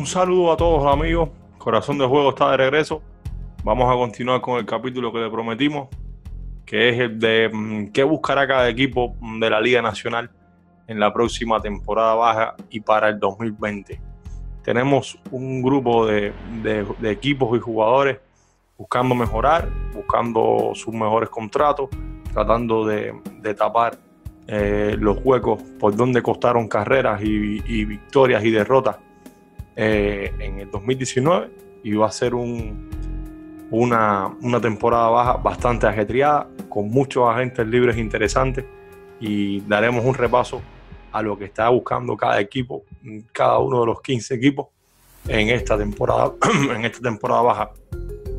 un saludo a todos amigos. Corazón de Juego está de regreso. Vamos a continuar con el capítulo que le prometimos, que es el de mm, qué buscará cada equipo de la Liga Nacional en la próxima temporada baja y para el 2020. Tenemos un grupo de, equipos y jugadores buscando mejorar, buscando sus mejores contratos, tratando de, tapar eh, los huecos por donde costaron carreras y victorias y derrotas eh, en el 2019 y va a ser un, una, una, temporada baja bastante ajetreada, con muchos agentes libres interesantes y daremos un repaso a lo que está buscando cada equipo, cada uno de los 15 equipos en esta temporada, en esta temporada baja.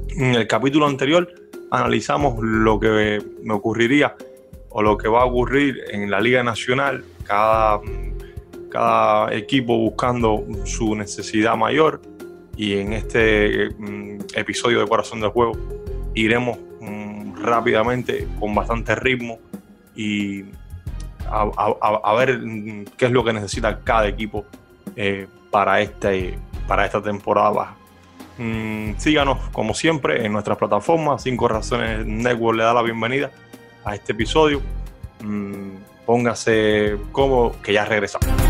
En el capítulo anterior analizamos lo que me ocurriría o lo que va a ocurrir en la Liga Nacional cada cada equipo buscando su necesidad mayor y en este mm, episodio de Corazón del Juego iremos mm, rápidamente con bastante ritmo y a, ver mm, qué es lo que necesita cada equipo eh, para, este, para esta temporada baja. síganos como siempre en nuestras plataformas. Cinco Razones Network le da la bienvenida a este episodio. póngase cómodo que ya regresamos.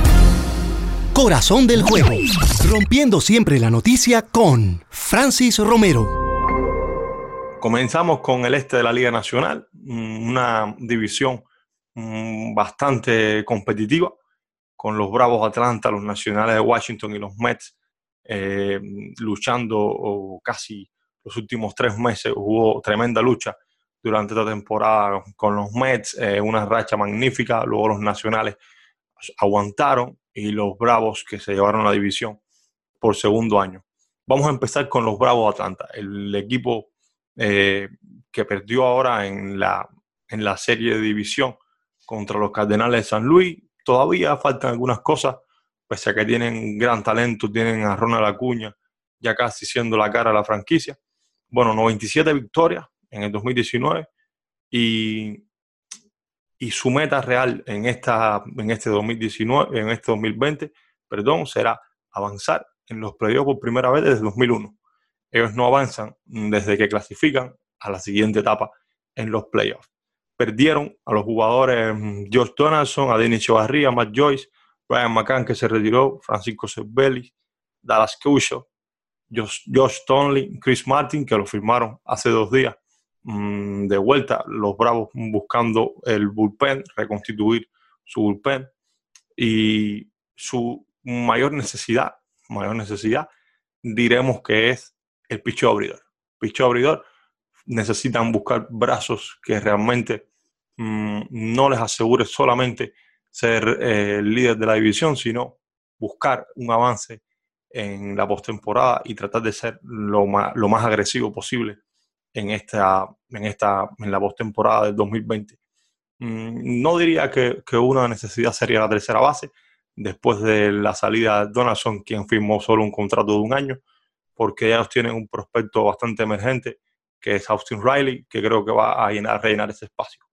Corazón del juego. Rompiendo siempre la noticia con Francis Romero. Comenzamos con el este de la Liga Nacional, mm, una división mm, bastante competitiva, con los Bravos Atlanta, los Nacionales de Washington y los Mets eh, luchando casi los últimos tres meses. Hubo tremenda lucha durante esta temporada con los Mets, eh, una racha magnífica. Luego los Nacionales aguantaron y los Bravos que se llevaron la división por segundo año. Vamos a empezar con los Bravos Atlanta, el equipo eh, que perdió ahora en la, en la serie de división contra los Cardenales de San Luis. Todavía faltan algunas cosas, pese a que tienen gran talento, tienen a Ronald Acuña ya casi siendo la cara de la franquicia. Bueno, 97 victorias en el 2019 y y su meta real en, esta, en este 2019, en este 2020, perdón, será avanzar en los playoffs por primera vez desde 2001. Ellos no avanzan desde que clasifican a la siguiente etapa en los playoffs. Perdieron a los jugadores George mm, Donaldson, a Denis Chavarría, Matt Joyce, Brian McCann que se retiró, Francisco Cervelli, Dallas Cusho, Josh, Josh Chris Martin que lo firmaron hace dos días Mm, de vuelta, los Bravos buscando el bullpen, reconstituir su bullpen y su mayor necesidad, mayor necesidad, diremos que es el picho abridor. Picho abridor necesitan buscar brazos que realmente mm, no les asegure solamente ser eh, líder de la división, sino buscar un avance en la postemporada y tratar de ser lo más, lo más agresivo posible en esta, en esta, en la postemporada del 2020. Mm, no diría que, que, una necesidad sería la tercera base, después de la salida de Donaldson, quien firmó solo un contrato de un año, porque ellos tienen un prospecto bastante emergente, que es Austin Riley, que creo que va a llenar, rellenar ese espacio.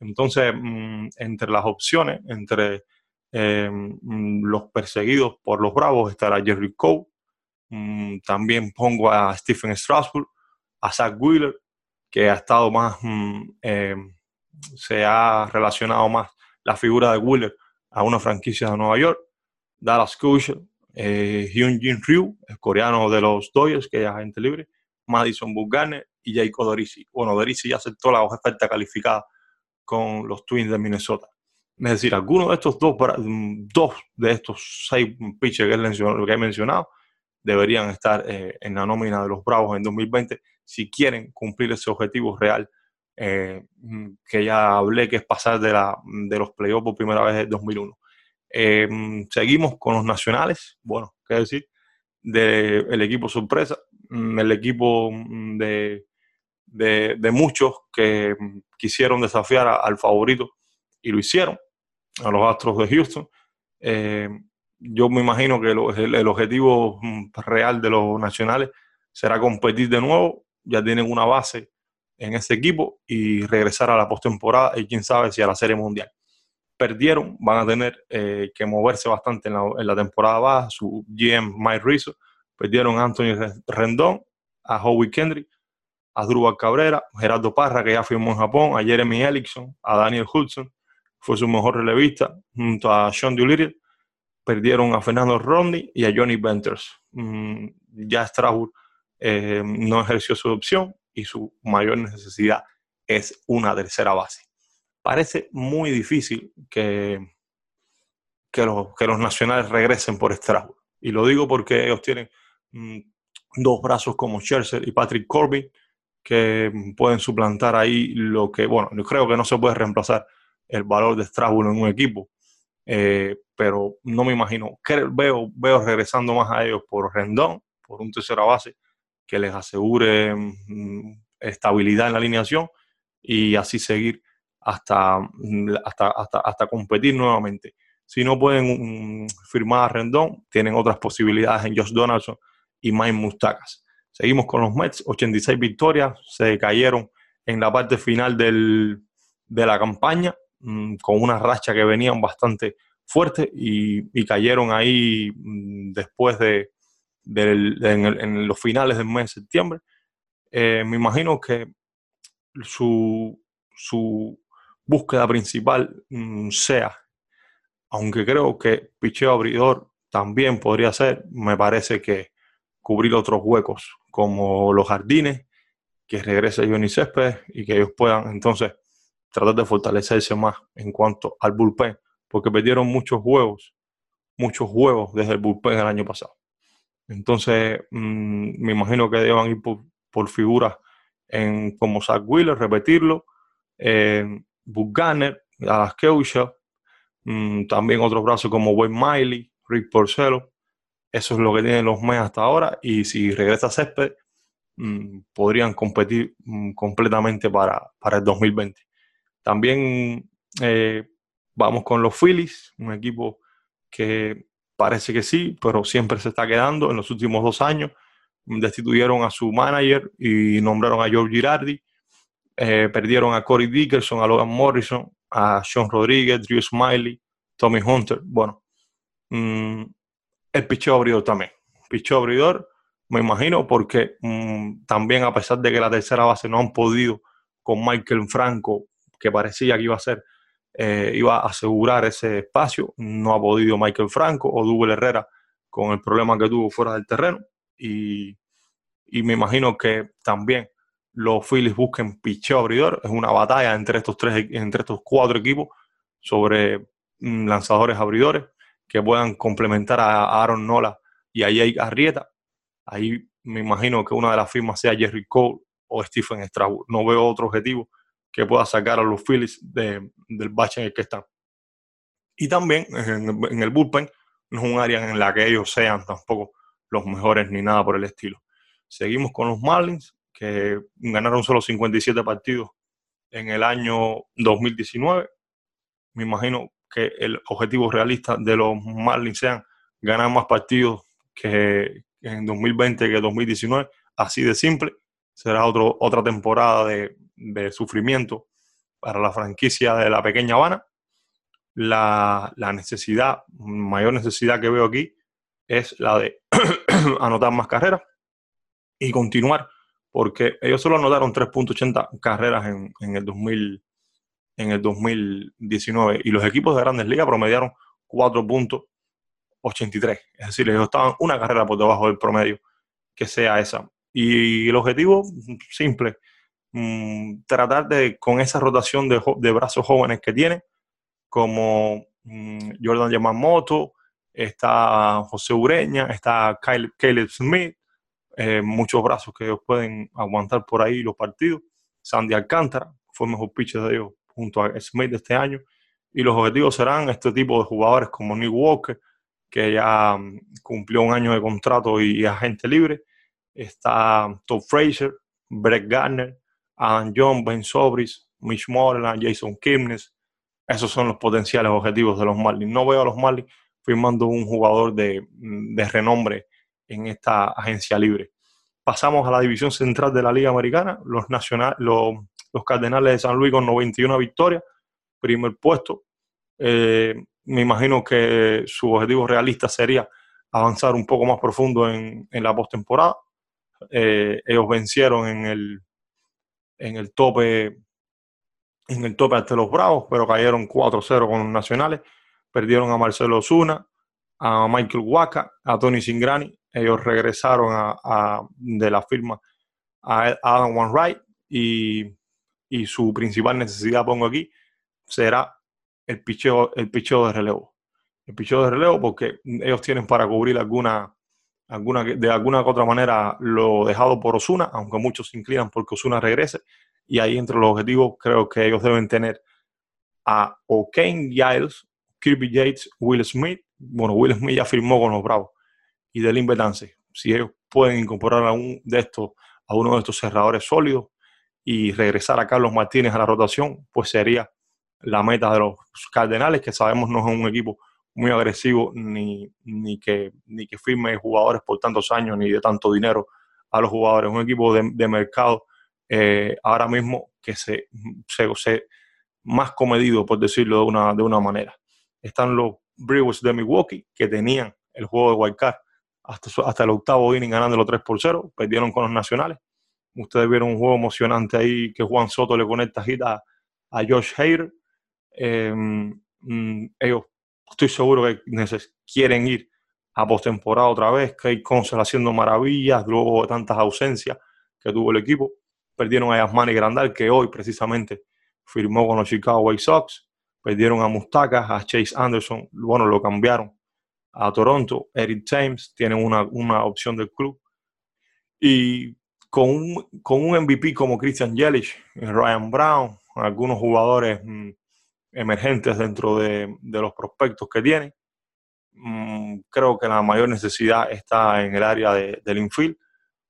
Entonces, mm, entre las opciones, entre em, los perseguidos por los Bravos, estará Jerry Cole, mm, también pongo a Stephen Strasburg, a Zach Wheeler, que ha estado más, mm, eh, se ha relacionado más la figura de Wheeler a una franquicia de Nueva York, Dallas Keuchel, eh, Hyun Jin Ryu, el coreano de los Dodgers, que es agente libre, Madison Bumgarner y Jacob Dorisi. Bueno, Dorisi ya aceptó la oferta calificada con los Twins de Minnesota. Es decir, alguno de estos dos, mm, dos de estos seis pitchers que he mencionado deberían estar eh, en la nómina de los Bravos en 2020 si quieren cumplir ese objetivo real eh, mm, que ya hablé, que es pasar de, la, de los playoffs por primera vez en 2001. Eh, mm, seguimos con los nacionales, bueno, qué decir, del equipo sorpresa, mm, el equipo de, de, muchos que quisieron desafiar al favorito y lo hicieron, a los Astros de Houston. Eh, yo me imagino que el, objetivo real de los nacionales será competir de nuevo ya tienen una base en ese equipo y regresar a la postemporada y quién sabe si a la Serie Mundial. perdieron, van a tener eh, que moverse bastante en la, temporada baja. Su GM Mike Rizzo perdieron a Anthony Rendón, a Howie Kendrick, a Drubal Cabrera, Gerardo Parra, que ya firmó en Japón, a Jeremy Ellickson, a Daniel Hudson, fue su mejor relevista, junto a Sean Doolittle. Perdieron a Fernando Rodney y a Johnny Venters. Mm, ya Strasbourg eh, no ejerció su opción y su mayor necesidad es una tercera base. Parece muy difícil que, que, los, que los nacionales regresen por Strasbourg. Y lo digo porque ellos tienen mm, dos brazos como Scherzer y Patrick Corbin que pueden suplantar ahí lo que, bueno, yo creo que no se puede reemplazar el valor de Strasbourg en un equipo, eh, pero no me imagino, veo, veo regresando más a ellos por Rendón, por un tercera base que les asegure mm, estabilidad en la alineación y así seguir hasta, mm, hasta, hasta, competir nuevamente. Si no pueden mm, firmar a Rendón, tienen otras posibilidades en Josh Donaldson y Mike Mustakas. Seguimos con los Mets, 86 victorias, se cayeron en la parte final del, de la campaña, con una racha que venían bastante fuerte y, cayeron ahí después de, en, los finales del mes de septiembre. Eh, me imagino que su, su búsqueda principal mm, sea, aunque creo que picheo abridor también podría ser, me parece que cubrir otros huecos como los jardines, que regrese Johnny Césped y que ellos puedan entonces tratar de fortalecerse más en cuanto al bullpen, porque perdieron muchos huevos, muchos huevos desde el bullpen del año pasado. Entonces, mm, me imagino que deban ir por, figuras en, como Zach Wheeler, repetirlo, eh, Buck Garner, Alas Keusha, mm, también otros brazos como Wayne Miley, Rick Porcelo, eso es lo que tienen los Mets hasta ahora. Y si regresa Césped, mm, podrían competir completamente para, el 2020. También eh, vamos con los Phillies, un equipo que parece que sí, pero siempre se está quedando. En los últimos dos años destituyeron a su manager y nombraron a George Girardi. Eh, perdieron a Corey Dickerson, a Logan Morrison, a Sean Rodríguez, Drew Smiley, Tommy Hunter. Bueno, mm, el picheo abridor también. Picheo abridor, me imagino, porque mm, también a pesar de que la tercera base no han podido con Michael Franco, que parecía que iba a ser, eh, iba a asegurar ese espacio, no ha podido Michael Franco o Double Herrera con el problema que tuvo fuera del terreno. Y, me imagino que también los Phillies busquen picheo abridor. Es una batalla entre estos tres, entre estos cuatro equipos sobre mm, lanzadores abridores que puedan complementar a Aaron Nola y a Jake Arrieta. Ahí me imagino que una de las firmas sea Jerry Cole o Stephen Strasburg. No veo otro objetivo que pueda sacar a los Phillies del bache en el que están. Y también en, el bullpen no es un área en la que ellos sean tampoco los mejores ni nada por el estilo. Seguimos con los Marlins, que ganaron solo 57 partidos en el año 2019. Me imagino que el objetivo realista de los Marlins sean ganar más partidos que en 2020 que 2019, así de simple. Será otro, otra temporada de, sufrimiento para la franquicia de la pequeña Habana. La, la, necesidad, mayor necesidad que veo aquí es la de anotar más carreras y continuar, porque ellos solo anotaron 3.80 carreras en, en el 2000, en el 2019 y los equipos de grandes ligas promediaron 4.83. Es decir, ellos estaban una carrera por debajo del promedio que sea esa. Y el objetivo simple, mm, tratar de, con esa rotación de, brazos jóvenes que tiene, como mm, Jordan Yamamoto, está José Ureña, está Caleb Smith, eh, muchos brazos que ellos pueden aguantar por ahí los partidos. Sandy Alcántara fue el mejor pitcher de ellos junto a Smith este año. Y los objetivos serán este tipo de jugadores como Nick Walker, que ya mm, cumplió un año de contrato y, agente libre. Está Todd Fraser, Brett Garner, Adam John, Ben Sobris, Mitch Moreland, Jason Kipnis. Esos son los potenciales objetivos de los Marlins. No veo a los Marlins firmando un jugador de, mm, de renombre en esta agencia libre. Pasamos a la división central de la Liga Americana. Los, nacional, los los Cardenales de San Luis con 91 victorias, primer puesto. Eh, me imagino que su objetivo realista sería avanzar un poco más profundo en, en la postemporada. Eh, ellos vencieron en el, en el tope en el tope ante los Bravos, pero cayeron 4-0 con los Nacionales. Perdieron a Marcelo Osuna, a Michael Waka, a Tony Singrani. Ellos regresaron a, de la firma a Adam Wright y, y, su principal necesidad, pongo aquí, será el picheo, el picheo de relevo. El picheo de relevo porque ellos tienen para cubrir alguna, de alguna u otra manera lo dejado por Osuna, aunque muchos se inclinan porque Osuna regrese y ahí entre los objetivos creo que ellos deben tener a O'Kane Giles, Kirby Yates, Will Smith. Bueno, Will Smith ya firmó con los Bravos y Delin Betance. Si ellos pueden incorporar a un de estos, a uno de estos cerradores sólidos y regresar a Carlos Martínez a la rotación, pues sería la meta de los Cardenales, que sabemos no es un equipo muy agresivo ni, ni, que, ni que firme jugadores por tantos años ni de tanto dinero a los jugadores. Un equipo de, de mercado eh, ahora mismo que se, se, más comedido, por decirlo de una, de una manera. Están los Brewers de Milwaukee, que tenían el juego de Wildcard hasta, hasta el octavo inning ganándolo 3 por 0, perdieron con los nacionales. Ustedes vieron un juego emocionante ahí que Juan Soto le conecta a, a Josh Hader. Mm, ellos, estoy seguro que quieren ir a postemporada otra vez. Kate Consel haciendo maravillas luego de tantas ausencias que tuvo el equipo perdieron a Yasmani Grandal, que hoy precisamente firmó con los Chicago White Sox, perdieron a Mustaka, a Chase Anderson, bueno, lo cambiaron a Toronto, Eric James, tienen una, una opción del club. Y con un, con un MVP como Christian Yelich, Ryan Brown, algunos jugadores mm, emergentes dentro de, los prospectos que tienen, mm, creo que la mayor necesidad está en el área de, del infield.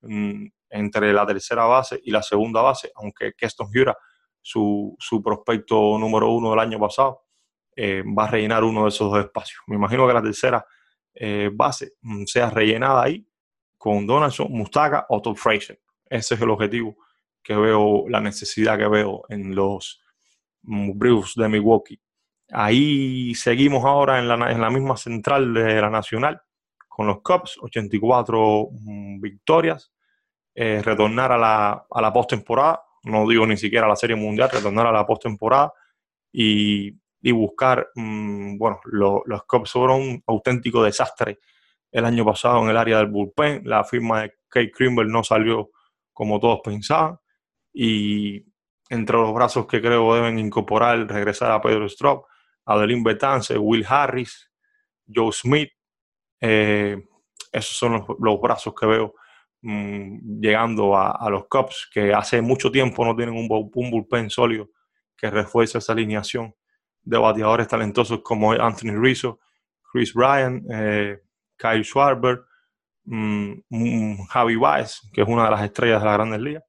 Mm, entre la tercera base y la segunda base, aunque Keston Jura, su, su prospecto número uno del año pasado, eh, va a rellenar uno de esos dos espacios. Me imagino que la tercera eh, base mm, sea rellenada ahí con Donaldson, Mustaga o Todd. Ese es el objetivo que veo, la necesidad que veo en los Brewers de Milwaukee. Ahí seguimos ahora en la, misma central de la Nacional con los Cubs, 84 mm, victorias, eh, retornar a la, a la postemporada, no digo ni siquiera a la Serie Mundial, retornar a la postemporada y, y buscar, mm, bueno, los Cubs fueron un auténtico desastre el año pasado en el área del bullpen, la firma de Kate Krimble no salió como todos pensaban y entre los brazos que creo deben incorporar, regresar a Pedro Strop, Adeline Betance, Will Harris, Joe Smith, eh, esos son los, brazos que veo Mm, llegando a, los Cubs, que hace mucho tiempo no tienen un, bullpen sólido que refuerce esa alineación de bateadores talentosos como Anthony Rizzo, Chris Bryan, eh, Kyle Schwarber, mm, mm, Javi Baez, que es una de las estrellas de la Grandes Ligas.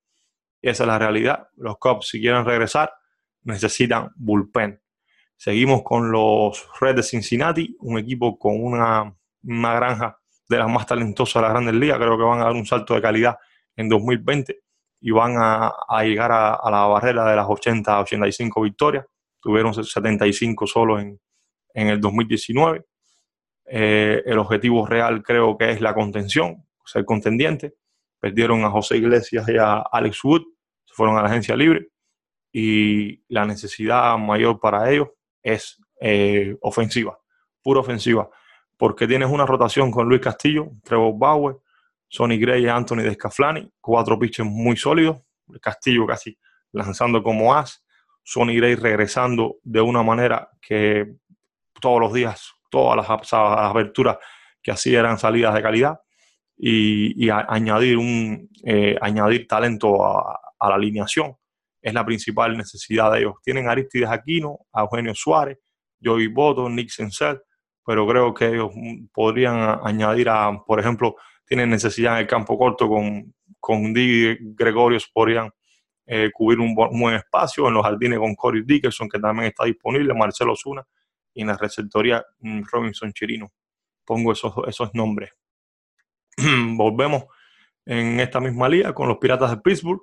Y esa es la realidad. Los Cubs, si quieren regresar, necesitan bullpen. Seguimos con los Reds de Cincinnati, un equipo con una, granja de las más talentosas de la Grandes Ligas. Creo que van a dar un salto de calidad en 2020 y van a, llegar a, la barrera de las 80 85 victorias. Tuvieron 75 solo en, en el 2019. Eh, el objetivo real creo que es la contención, ser contendiente. Perdieron a José Iglesias y a Alex Wood, fueron a la agencia libre y la necesidad mayor para ellos es eh, ofensiva, pura ofensiva porque tienes una rotación con Luis Castillo, Trevor Bauer, Sonny Gray y Anthony Descaflani, cuatro pitches muy sólidos, Castillo casi lanzando como as, Sonny Gray regresando de una manera que todos los días, todas las, aberturas que hacía eran salidas de calidad y, añadir, un, eh, añadir talento a, la alineación es la principal necesidad de ellos. Tienen a Aristides Aquino, a Eugenio Suárez, Joey Boto, Nick Sensel, pero creo que ellos podrían añadir a, por ejemplo, tienen necesidad en el campo corto con, con Di Gregorios, podrían eh, cubrir un buen, espacio, en los jardines con Corey Dickerson, que también está disponible, Marcelo Zuna, y en la receptoría mm, Robinson Chirino. Pongo esos, esos nombres. Volvemos en esta misma liga con los Piratas de Pittsburgh,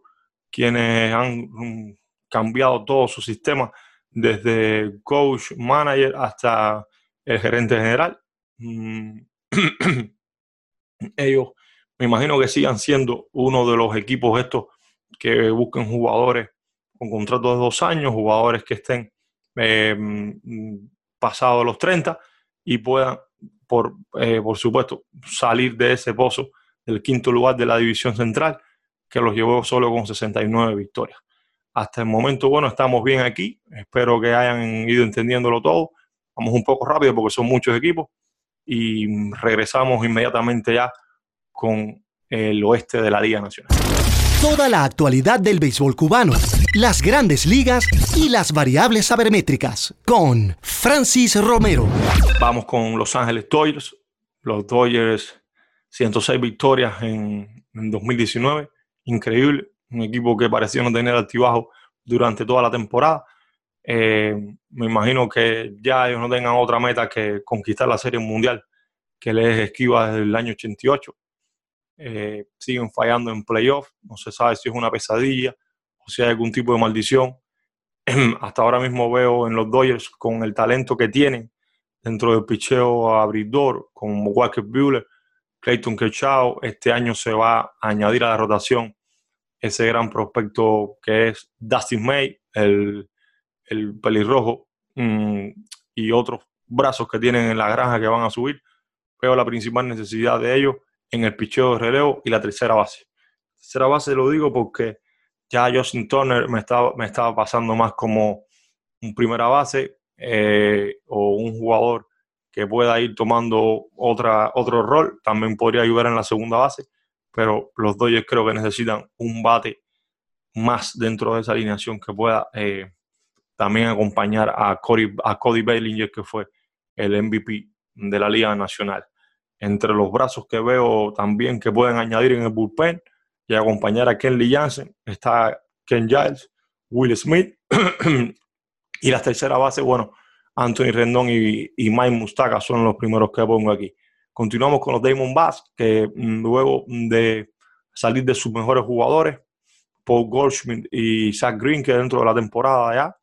quienes han mm, cambiado todo su sistema desde coach, manager hasta el gerente general. Mm, ellos me imagino que sigan siendo uno de los equipos estos que busquen jugadores con contratos de dos años, jugadores que estén eh, mm, pasados los 30 y puedan, por, eh, por supuesto, salir de ese pozo del quinto lugar de la división central, que los llevó solo con 69 victorias. Hasta el momento, bueno, estamos bien aquí. Espero que hayan ido entendiéndolo todo. Vamos un poco rápido porque son muchos equipos y regresamos inmediatamente ya con el oeste de la Liga Nacional. Toda la actualidad del béisbol cubano, las grandes ligas y las variables sabermétricas con Francis Romero. Vamos con Los Ángeles Dodgers. Los Dodgers, 106 victorias en, 2019. Increíble. Un equipo que parecía no tener altibajo durante toda la temporada. Eh, me imagino que ya ellos no tengan otra meta que conquistar la Serie Mundial que les esquiva desde el año 88. Eh, siguen fallando en playoff, no se sabe si es una pesadilla o si hay algún tipo de maldición. Hasta ahora mismo veo en los Dodgers con el talento que tienen dentro del picheo abridor, con Walker Buehler, Clayton Kershaw, este año se va a añadir a la rotación ese gran prospecto que es Dustin May, el, el pelirrojo, mm, y otros brazos que tienen en la granja que van a subir. Veo la principal necesidad de ellos en el picheo de relevo y la tercera base. tercera base lo digo porque ya Justin Turner me estaba, me estaba pasando más como un primera base eh, o un jugador que pueda ir tomando otra, otro rol. También podría ayudar en la segunda base, pero los Dodgers creo que necesitan un bate más dentro de esa alineación que pueda eh, también acompañar a, Cody, a Cody Bellinger, que fue el MVP de la Liga Nacional entre los brazos que veo también que pueden añadir en el bullpen y acompañar a Kenley Jansen está Ken Giles, Will Smith y la tercera base, bueno, Anthony Rendón y, Mike Mustaka son los primeros que pongo aquí. Continuamos con los Damon Bass, que mm, luego de salir de sus mejores jugadores, Paul Goldschmidt y Zach Green, que dentro de la temporada ya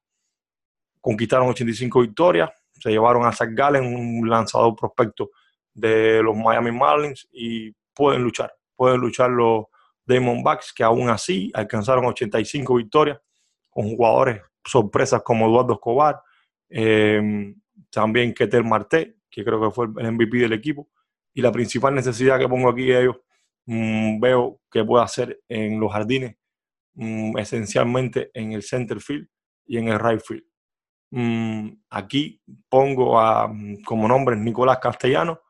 conquistaron 85 victorias, se llevaron a Zach Gallen, un lanzador prospecto de los Miami Marlins y pueden luchar, pueden luchar los Diamondbacks que aún así alcanzaron 85 victorias con jugadores sorpresas como Eduardo Escobar, em, también Ketel Marte, que creo que fue el MVP del equipo, y la principal necesidad que pongo aquí ellos mm, veo que puede hacer en los jardines, mm, esencialmente en el center field y en el right field. Mm, aquí pongo a, como nombre Nicolás Castellano,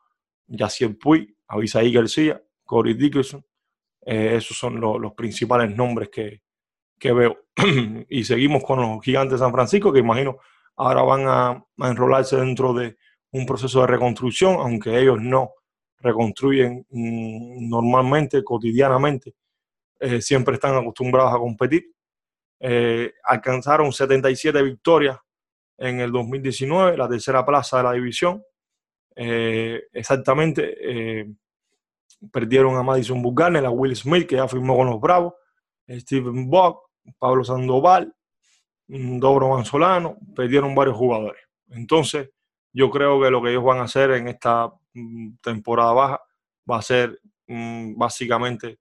Yaciel Puy, Avisaí García, Corey Dickerson. Eh, esos son los principales nombres que, veo. y seguimos con los gigantes de San Francisco, que imagino ahora van a, enrolarse dentro de un proceso de reconstrucción, aunque ellos no reconstruyen mm, normalmente, cotidianamente, eh, siempre están acostumbrados a competir. Eh, alcanzaron 77 victorias en el 2019, la tercera plaza de la división. Eh, exactamente, eh, perdieron a Madison Bumgarner, a Will Smith, que ya firmó con los Bravos, Steven Bock, Pablo Sandoval, mm, Dobro Manzolano, perdieron varios jugadores. Entonces, yo creo que lo que ellos van a hacer en esta mm, temporada baja va a ser mm, básicamente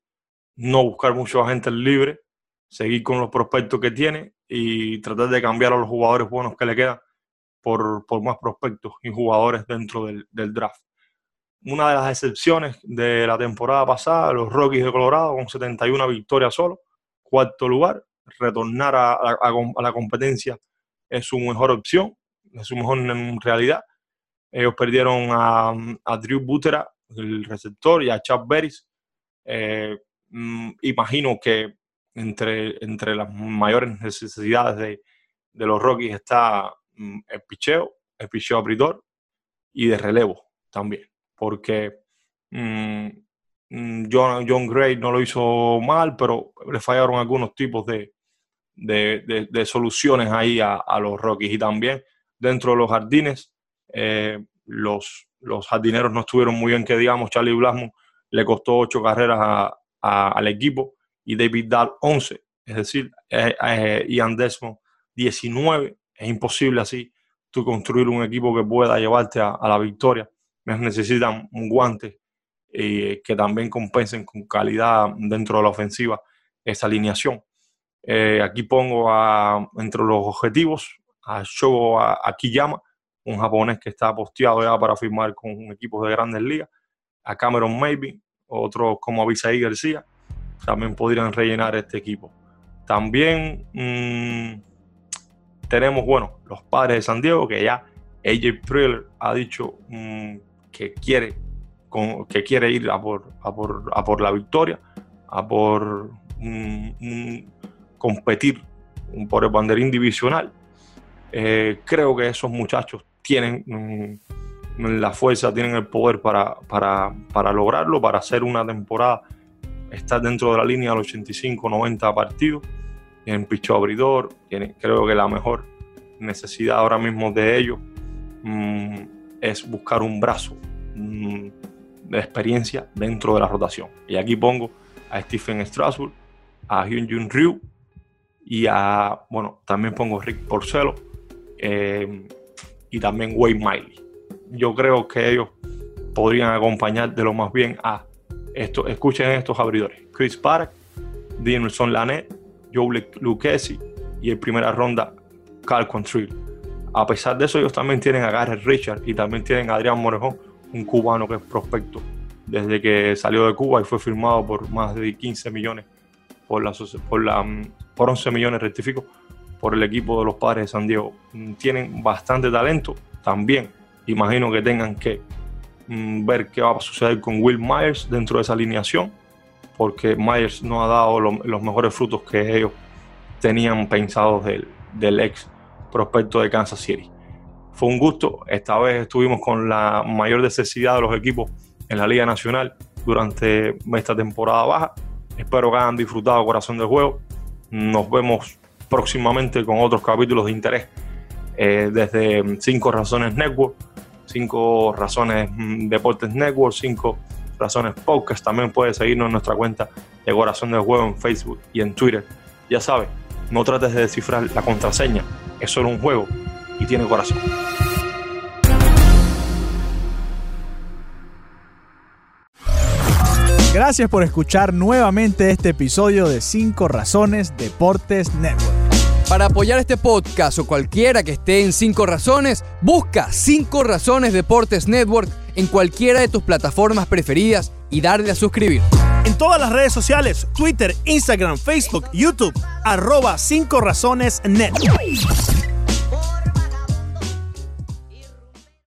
no buscar muchos agentes libres, seguir con los prospectos que tiene y tratar de cambiar a los jugadores buenos que le quedan por, por más prospectos y jugadores dentro del, draft. Una de las excepciones de la temporada pasada, los Rockies de Colorado con 71 victorias solo, cuarto lugar, retornar a, a, la competencia es su mejor opción, su mejor en realidad. Ellos perdieron a, Drew Butera, el receptor, y a Chad Beris. Eh, mm, imagino que entre, entre las mayores necesidades de, de los Rockies está Mm, el picheo, el picheo abridor y de relevo también, porque mm, John, John, Gray no lo hizo mal, pero le fallaron algunos tipos de, de, de, soluciones ahí a, a, los Rockies y también dentro de los jardines eh, los, los jardineros no estuvieron muy bien que digamos, Charlie Blasmo le costó ocho carreras a, al equipo y David Dahl 11, es decir, eh, eh, Ian Desmond 19 Es imposible así tú construir un equipo que pueda llevarte a, la victoria. Necesitan un guante eh, que también compensen con calidad dentro de la ofensiva esa alineación. Eh, aquí pongo entre los objetivos a Shogo Akiyama, un japonés que está posteado ya para firmar con equipos de grandes ligas, a Cameron Maybe, otros como Abisaí García, también podrían rellenar este equipo. También mm, tenemos, bueno, los padres de San Diego, que ya AJ Preller ha dicho mm, que, quiere, que quiere ir a por, a por, la victoria, a por mm, competir por el banderín divisional. Eh, creo que esos muchachos tienen la fuerza, tienen el poder para, para, lograrlo, para hacer una temporada, estar dentro de la línea de los 85, 90 partidos. Tienen picho abridor, creo que la mejor necesidad ahora mismo de ellos mm, es buscar un brazo mm, de experiencia dentro de la rotación. Y aquí pongo a Stephen Strasburg, a Hyun Jun Ryu y a, bueno, también pongo Rick Porcelo eh, y también Wade Miley. Yo creo que ellos podrían acompañar de lo más bien a esto. Escuchen estos abridores: Chris Park, Dinelson Lanet, Joe Lucchesi y en primera ronda Carl Contrill. A pesar de eso, ellos también tienen a Garrett Richard y también tienen a Adrián Morejón, un cubano que es prospecto desde que salió de Cuba y fue firmado por más de 15 millones por la, por la mm, por 11 millones, rectifico, por el equipo de los padres de San Diego. Mm, tienen bastante talento también. Imagino que tengan que mm, ver qué va a suceder con Will Myers dentro de esa alineación, porque Myers no ha dado los mejores frutos que ellos tenían pensados del, del ex prospecto de Kansas City. Fue un gusto. Esta vez estuvimos con la mayor necesidad de los equipos en la Liga Nacional durante esta temporada baja. Espero que hayan disfrutado corazón del juego. Nos vemos próximamente con otros capítulos de interés eh, desde 5 Razones Network, 5 Razones mm, Deportes Network, 5 Razones Podcast. También puedes seguirnos en nuestra cuenta de Corazón del Juego en Facebook y en Twitter. Ya sabes, no trates de descifrar la contraseña, es solo un juego y tiene corazón. Gracias por escuchar nuevamente este episodio de 5 Razones Deportes Network. Para apoyar este podcast o cualquiera que esté en 5 Razones, busca 5 Razones Deportes Network en cualquiera de tus plataformas preferidas y darle a suscribir. En todas las redes sociales, Twitter, Instagram, Facebook, YouTube, arroba 5 Razones Network.